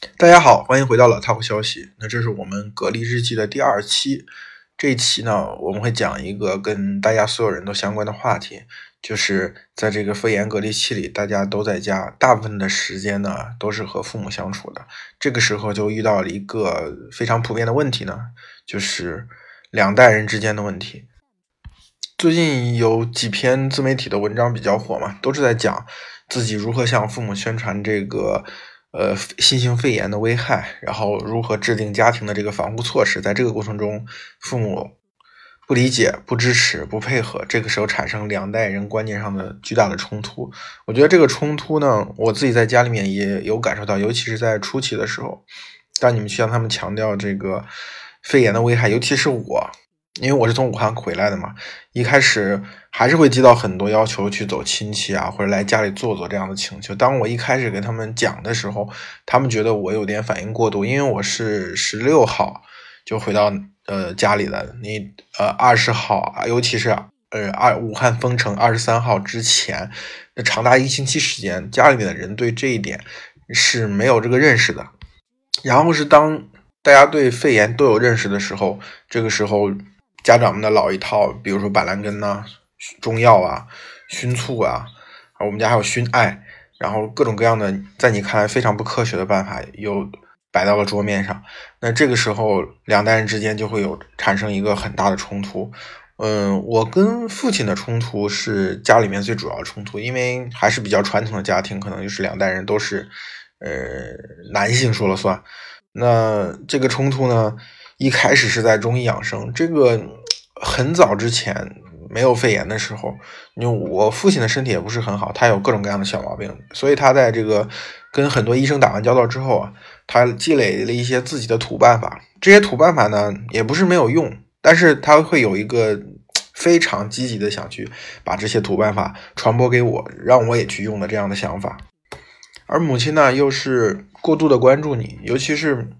大家好，欢迎回到老套消息。那这是我们隔离日记的第二期。这一期呢，我们会讲一个跟大家所有人都相关的话题，就是在这个肺炎隔离期里，大家都在家，大部分的时间呢都是和父母相处的。这个时候就遇到了一个非常普遍的问题呢，就是两代人之间的问题。最近有几篇自媒体的文章比较火嘛，都是在讲自己如何向父母宣传这个。呃，新型肺炎的危害，然后如何制定家庭的这个防护措施？在这个过程中，父母不理解、不支持、不配合，这个时候产生两代人观念上的巨大的冲突。我觉得这个冲突呢，我自己在家里面也有感受到，尤其是在初期的时候，当你们去向他们强调这个肺炎的危害，尤其是我。因为我是从武汉回来的嘛，一开始还是会接到很多要求去走亲戚啊，或者来家里坐坐这样的请求。当我一开始给他们讲的时候，他们觉得我有点反应过度，因为我是十六号就回到呃家里的，你呃二十号，尤其是呃二武汉封城二十三号之前，那长达一星期时间，家里面的人对这一点是没有这个认识的。然后是当大家对肺炎都有认识的时候，这个时候。家长们的老一套，比如说板蓝根呐、中药啊、熏醋啊，我们家还有熏艾，然后各种各样的在你看来非常不科学的办法又摆到了桌面上。那这个时候，两代人之间就会有产生一个很大的冲突。嗯，我跟父亲的冲突是家里面最主要的冲突，因为还是比较传统的家庭，可能就是两代人都是呃男性说了算。那这个冲突呢？一开始是在中医养生，这个很早之前没有肺炎的时候，因为我父亲的身体也不是很好，他有各种各样的小毛病，所以他在这个跟很多医生打完交道之后啊，他积累了一些自己的土办法。这些土办法呢，也不是没有用，但是他会有一个非常积极的想去把这些土办法传播给我，让我也去用的这样的想法。而母亲呢，又是过度的关注你，尤其是。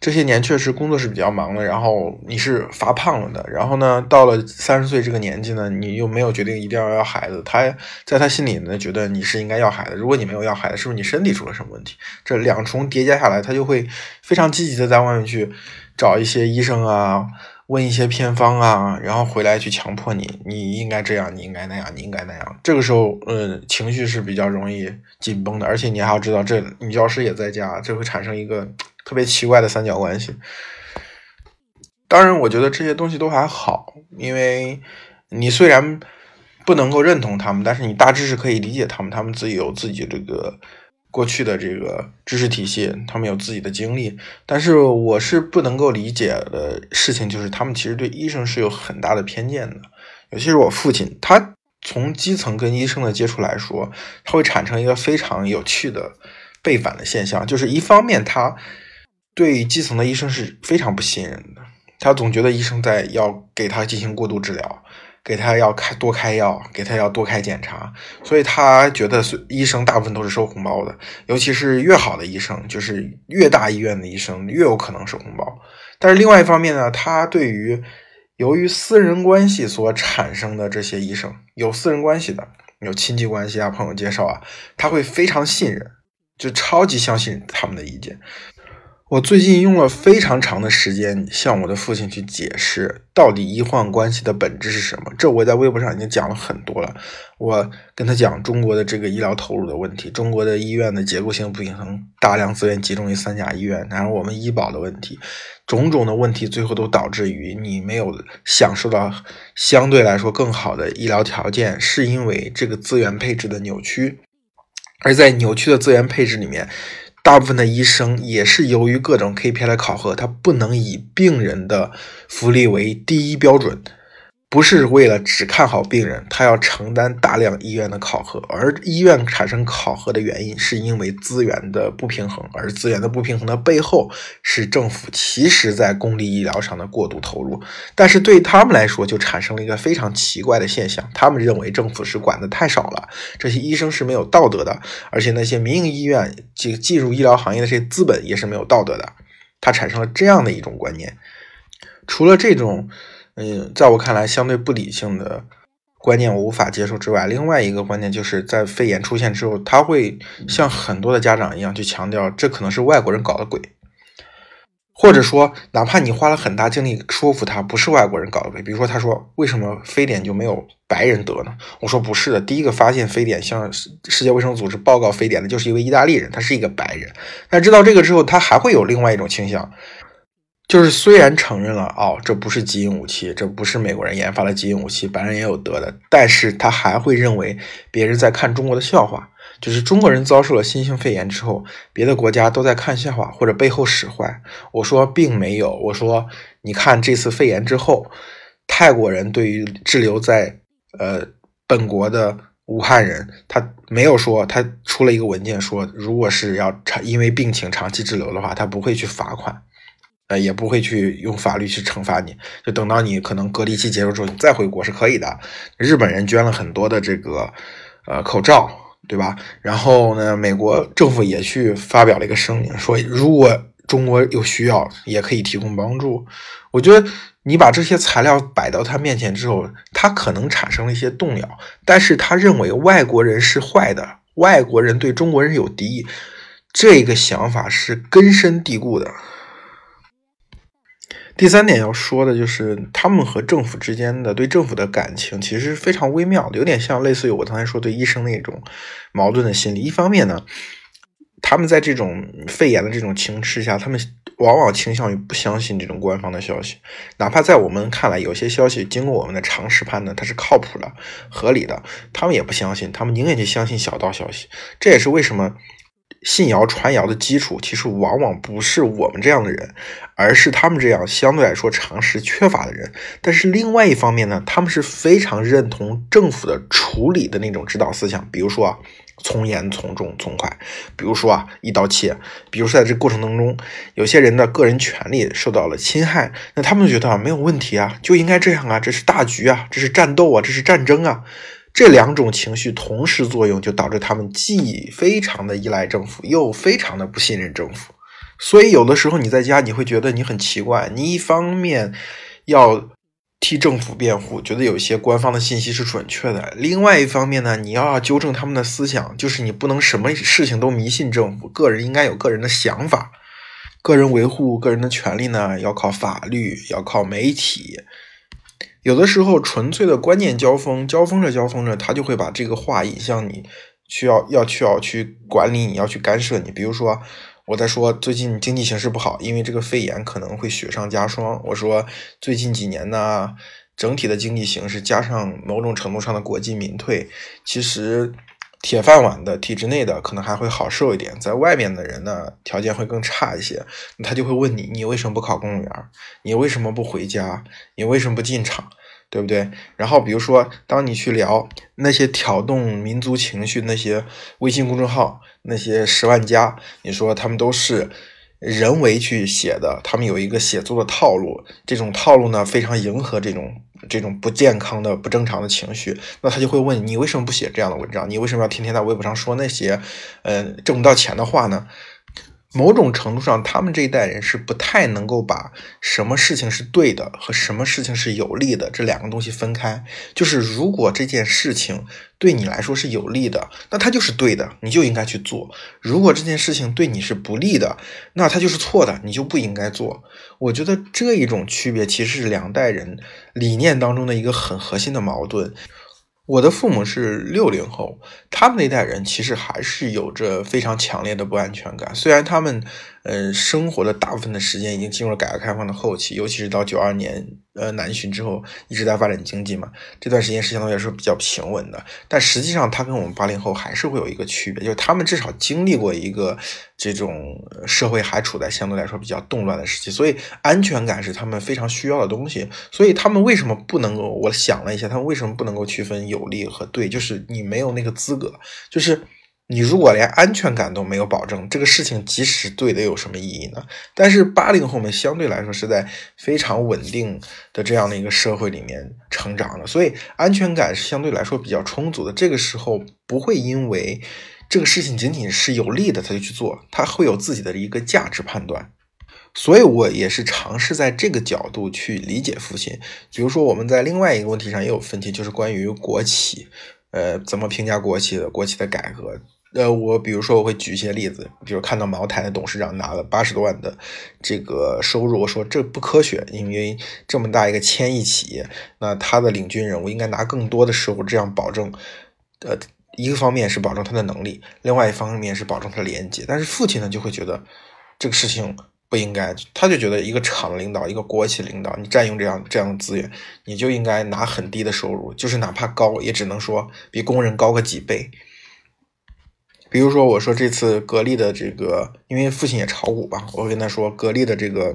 这些年确实工作是比较忙的，然后你是发胖了的，然后呢，到了三十岁这个年纪呢，你又没有决定一定要要孩子，他在他心里呢，觉得你是应该要孩子。如果你没有要孩子，是不是你身体出了什么问题？这两重叠加下来，他就会非常积极的在外面去找一些医生啊，问一些偏方啊，然后回来去强迫你，你应该这样，你应该那样，你应该那样。这个时候，嗯，情绪是比较容易紧绷的，而且你还要知道，这女教师也在家，这会产生一个。特别奇怪的三角关系。当然，我觉得这些东西都还好，因为你虽然不能够认同他们，但是你大致是可以理解他们。他们自己有自己这个过去的这个知识体系，他们有自己的经历。但是我是不能够理解的事情，就是他们其实对医生是有很大的偏见的。尤其是我父亲，他从基层跟医生的接触来说，他会产生一个非常有趣的背反的现象，就是一方面他。对基层的医生是非常不信任的，他总觉得医生在要给他进行过度治疗，给他要开多开药，给他要多开检查，所以他觉得医生大部分都是收红包的，尤其是越好的医生，就是越大医院的医生越有可能收红包。但是另外一方面呢，他对于由于私人关系所产生的这些医生，有私人关系的，有亲戚关系啊，朋友介绍啊，他会非常信任，就超级相信他们的意见。我最近用了非常长的时间向我的父亲去解释，到底医患关系的本质是什么。这我在微博上已经讲了很多了。我跟他讲中国的这个医疗投入的问题，中国的医院的结构性不平衡，大量资源集中于三甲医院，然后我们医保的问题，种种的问题，最后都导致于你没有享受到相对来说更好的医疗条件，是因为这个资源配置的扭曲。而在扭曲的资源配置里面。大部分的医生也是由于各种 KPI 的考核，他不能以病人的福利为第一标准。不是为了只看好病人，他要承担大量医院的考核，而医院产生考核的原因是因为资源的不平衡，而资源的不平衡的背后是政府其实在公立医疗上的过度投入，但是对他们来说就产生了一个非常奇怪的现象，他们认为政府是管的太少了，这些医生是没有道德的，而且那些民营医院进进入医疗行业的这些资本也是没有道德的，他产生了这样的一种观念，除了这种。嗯，在我看来，相对不理性的观念我无法接受之外，另外一个观念就是在肺炎出现之后，他会像很多的家长一样去强调，这可能是外国人搞的鬼。或者说，哪怕你花了很大精力说服他不是外国人搞的鬼，比如说他说为什么非典就没有白人得呢？我说不是的，第一个发现非典向世界卫生组织报告非典的就是一位意大利人，他是一个白人。但知道这个之后，他还会有另外一种倾向，就是虽然承认了哦，这不是基因武器，这不是美国人研发的基因武器，白人也有得的，但是他还会认为别人在看中国的笑话。就是中国人遭受了新型肺炎之后，别的国家都在看笑话或者背后使坏。我说并没有，我说你看这次肺炎之后，泰国人对于滞留在呃本国的武汉人，他没有说他出了一个文件说，如果是要长因为病情长期滞留的话，他不会去罚款，呃也不会去用法律去惩罚你，就等到你可能隔离期结束之后你再回国是可以的。日本人捐了很多的这个呃口罩。对吧？然后呢，美国政府也去发表了一个声明，说如果中国有需要，也可以提供帮助。我觉得你把这些材料摆到他面前之后，他可能产生了一些动摇，但是他认为外国人是坏的，外国人对中国人有敌意，这个想法是根深蒂固的。第三点要说的就是，他们和政府之间的对政府的感情其实是非常微妙的，有点像类似于我刚才说对医生那种矛盾的心理。一方面呢，他们在这种肺炎的这种情势下，他们往往倾向于不相信这种官方的消息，哪怕在我们看来，有些消息经过我们的常识判断它是靠谱的、合理的，他们也不相信，他们宁愿去相信小道消息。这也是为什么。信谣传谣的基础，其实往往不是我们这样的人，而是他们这样相对来说常识缺乏的人。但是另外一方面呢，他们是非常认同政府的处理的那种指导思想，比如说啊，从严从重从快，比如说啊，一刀切，比如说在这过程当中，有些人的个人权利受到了侵害，那他们觉得啊，没有问题啊，就应该这样啊，这是大局啊，这是战斗啊，这是战争啊。这两种情绪同时作用，就导致他们既非常的依赖政府，又非常的不信任政府。所以有的时候你在家，你会觉得你很奇怪。你一方面要替政府辩护，觉得有些官方的信息是准确的；另外一方面呢，你要纠正他们的思想，就是你不能什么事情都迷信政府，个人应该有个人的想法，个人维护个人的权利呢，要靠法律，要靠媒体。有的时候，纯粹的观念交锋，交锋着交锋着，他就会把这个话引向你，需要要去要去管理你，要去干涉你。比如说，我在说最近经济形势不好，因为这个肺炎可能会雪上加霜。我说最近几年呢，整体的经济形势加上某种程度上的国进民退，其实铁饭碗的体制内的可能还会好受一点，在外面的人呢条件会更差一些。他就会问你，你为什么不考公务员？你为什么不回家？你为什么不进厂？对不对？然后比如说，当你去聊那些挑动民族情绪那些微信公众号，那些十万加，你说他们都是人为去写的，他们有一个写作的套路，这种套路呢非常迎合这种这种不健康的、不正常的情绪，那他就会问你为什么不写这样的文章？你为什么要天天在微博上说那些嗯挣不到钱的话呢？某种程度上，他们这一代人是不太能够把什么事情是对的和什么事情是有利的这两个东西分开。就是如果这件事情对你来说是有利的，那它就是对的，你就应该去做；如果这件事情对你是不利的，那它就是错的，你就不应该做。我觉得这一种区别其实是两代人理念当中的一个很核心的矛盾。我的父母是六零后，他们那代人其实还是有着非常强烈的不安全感。虽然他们，呃，生活的大部分的时间已经进入了改革开放的后期，尤其是到九二年。呃，南巡之后一直在发展经济嘛，这段时间是相对来说比较平稳的。但实际上，他跟我们八零后还是会有一个区别，就是他们至少经历过一个这种社会还处在相对来说比较动乱的时期，所以安全感是他们非常需要的东西。所以他们为什么不能够？我想了一下，他们为什么不能够区分有利和对？就是你没有那个资格，就是。你如果连安全感都没有保证，这个事情即使对的有什么意义呢？但是八零后们相对来说是在非常稳定的这样的一个社会里面成长的，所以安全感是相对来说比较充足的。这个时候不会因为这个事情仅仅是有利的他就去做，他会有自己的一个价值判断。所以我也是尝试在这个角度去理解父亲。比如说，我们在另外一个问题上也有分歧，就是关于国企，呃，怎么评价国企的？国企的改革。呃，我比如说我会举一些例子，比如看到茅台的董事长拿了八十多万的这个收入，我说这不科学，因为这么大一个千亿企业，那他的领军人物应该拿更多的收入，这样保证，呃，一个方面是保证他的能力，另外一方面是保证他廉洁。但是父亲呢就会觉得这个事情不应该，他就觉得一个厂领导，一个国企领导，你占用这样这样的资源，你就应该拿很低的收入，就是哪怕高，也只能说比工人高个几倍。比如说，我说这次格力的这个，因为父亲也炒股吧，我跟他说，格力的这个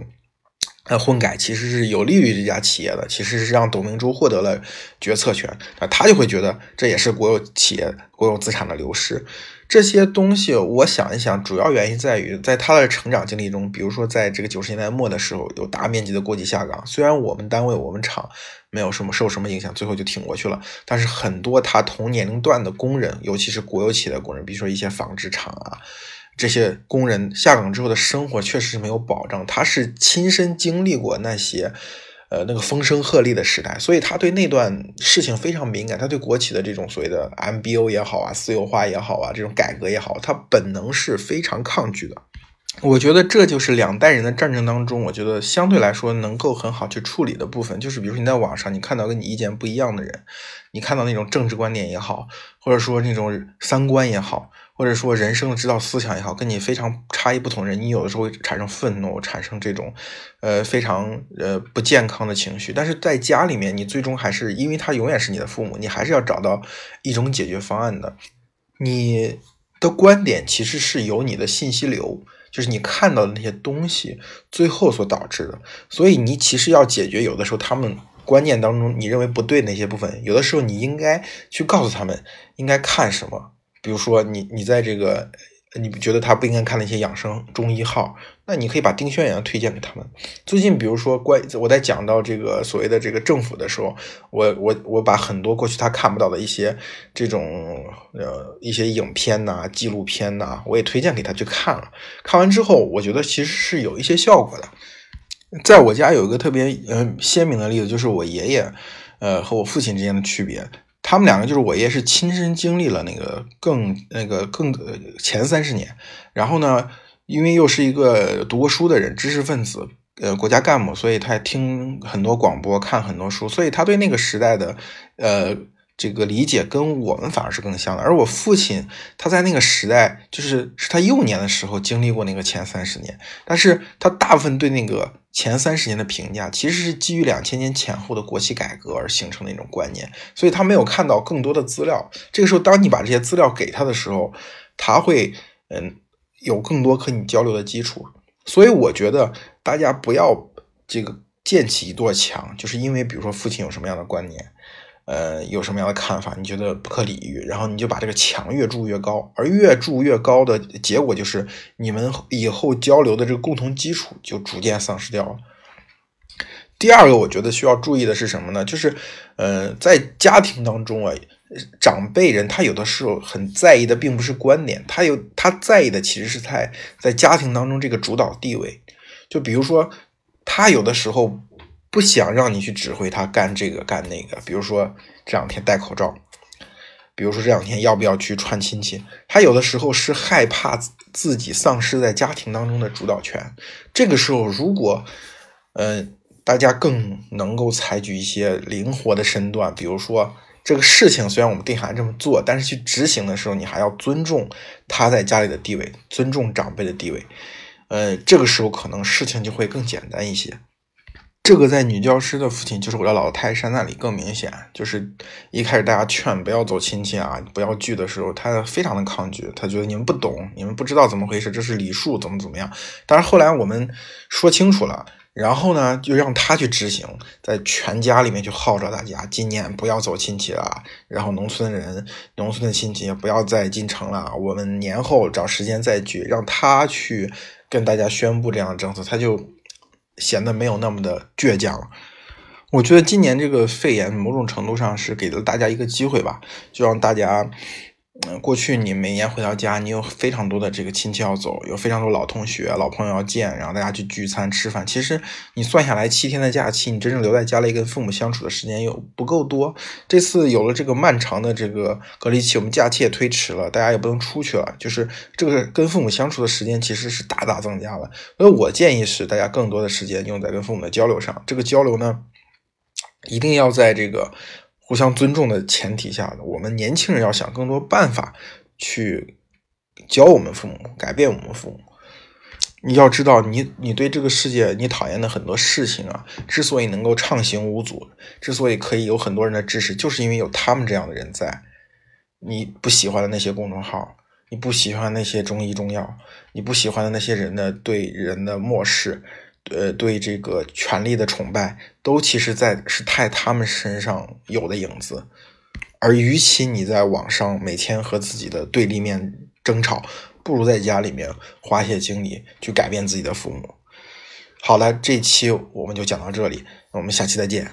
那混改其实是有利于这家企业的，其实是让董明珠获得了决策权，那，他就会觉得这也是国有企业国有资产的流失。这些东西，我想一想，主要原因在于，在他的成长经历中，比如说，在这个九十年代末的时候，有大面积的国企下岗。虽然我们单位、我们厂没有什么受什么影响，最后就挺过去了，但是很多他同年龄段的工人，尤其是国有企业的工人，比如说一些纺织厂啊，这些工人下岗之后的生活确实是没有保障。他是亲身经历过那些。呃，那个风声鹤唳的时代，所以他对那段事情非常敏感。他对国企的这种所谓的 MBO 也好啊，私有化也好啊，这种改革也好，他本能是非常抗拒的。我觉得这就是两代人的战争当中，我觉得相对来说能够很好去处理的部分，就是比如说你在网上你看到跟你意见不一样的人，你看到那种政治观点也好，或者说那种三观也好。或者说人生的指导思想也好，跟你非常差异不同人，你有的时候会产生愤怒，产生这种，呃，非常呃不健康的情绪。但是在家里面，你最终还是因为他永远是你的父母，你还是要找到一种解决方案的。你的观点其实是由你的信息流，就是你看到的那些东西，最后所导致的。所以你其实要解决有的时候他们观念当中你认为不对那些部分，有的时候你应该去告诉他们应该看什么。比如说，你你在这个，你觉得他不应该看那些养生中医号，那你可以把丁轩阳推荐给他们。最近，比如说关我在讲到这个所谓的这个政府的时候，我我我把很多过去他看不到的一些这种呃一些影片呐、纪录片呐，我也推荐给他去看了。看完之后，我觉得其实是有一些效果的。在我家有一个特别呃鲜明的例子，就是我爷爷呃和我父亲之间的区别。他们两个就是我爷是亲身经历了那个更那个更前三十年，然后呢，因为又是一个读过书的人，知识分子，呃，国家干部，所以他听很多广播，看很多书，所以他对那个时代的，呃。这个理解跟我们反而是更像的，而我父亲他在那个时代，就是是他幼年的时候经历过那个前三十年，但是他大部分对那个前三十年的评价，其实是基于两千年前后的国企改革而形成的一种观念，所以他没有看到更多的资料。这个时候，当你把这些资料给他的时候，他会嗯有更多和你交流的基础。所以我觉得大家不要这个建起一座墙，就是因为比如说父亲有什么样的观念。呃，有什么样的看法？你觉得不可理喻，然后你就把这个墙越筑越高，而越筑越高的结果就是你们以后交流的这个共同基础就逐渐丧失掉了。第二个，我觉得需要注意的是什么呢？就是，呃，在家庭当中啊，长辈人他有的时候很在意的并不是观点，他有他在意的其实是在在家庭当中这个主导地位。就比如说，他有的时候。不想让你去指挥他干这个干那个，比如说这两天戴口罩，比如说这两天要不要去串亲戚，他有的时候是害怕自己丧失在家庭当中的主导权。这个时候，如果嗯大家更能够采取一些灵活的身段，比如说这个事情虽然我们定下来这么做，但是去执行的时候，你还要尊重他在家里的地位，尊重长辈的地位，呃，这个时候可能事情就会更简单一些。这个在女教师的父亲，就是我的老泰山那里更明显。就是一开始大家劝不要走亲戚啊，不要聚的时候，他非常的抗拒，他觉得你们不懂，你们不知道怎么回事，这是礼数，怎么怎么样。但是后来我们说清楚了，然后呢，就让他去执行，在全家里面去号召大家，今年不要走亲戚了，然后农村人、农村的亲戚也不要再进城了，我们年后找时间再聚，让他去跟大家宣布这样的政策，他就。显得没有那么的倔强。我觉得今年这个肺炎某种程度上是给了大家一个机会吧，就让大家嗯，过去你每年回到家，你有非常多的这个亲戚要走，有非常多老同学、老朋友要见，然后大家去聚餐吃饭。其实你算下来，七天的假期，你真正留在家里跟父母相处的时间又不够多。这次有了这个漫长的这个隔离期，我们假期也推迟了，大家也不能出去了，就是这个跟父母相处的时间其实是大大增加了。所以我建议是，大家更多的时间用在跟父母的交流上。这个交流呢，一定要在这个。互相尊重的前提下，我们年轻人要想更多办法去教我们父母，改变我们父母。你要知道，你你对这个世界你讨厌的很多事情啊，之所以能够畅行无阻，之所以可以有很多人的支持，就是因为有他们这样的人在。你不喜欢的那些公众号，你不喜欢那些中医中药，你不喜欢的那些人的对人的漠视。呃，对这个权力的崇拜，都其实在是太他们身上有的影子。而与其你在网上每天和自己的对立面争吵，不如在家里面花些精力去改变自己的父母。好了，这期我们就讲到这里，我们下期再见。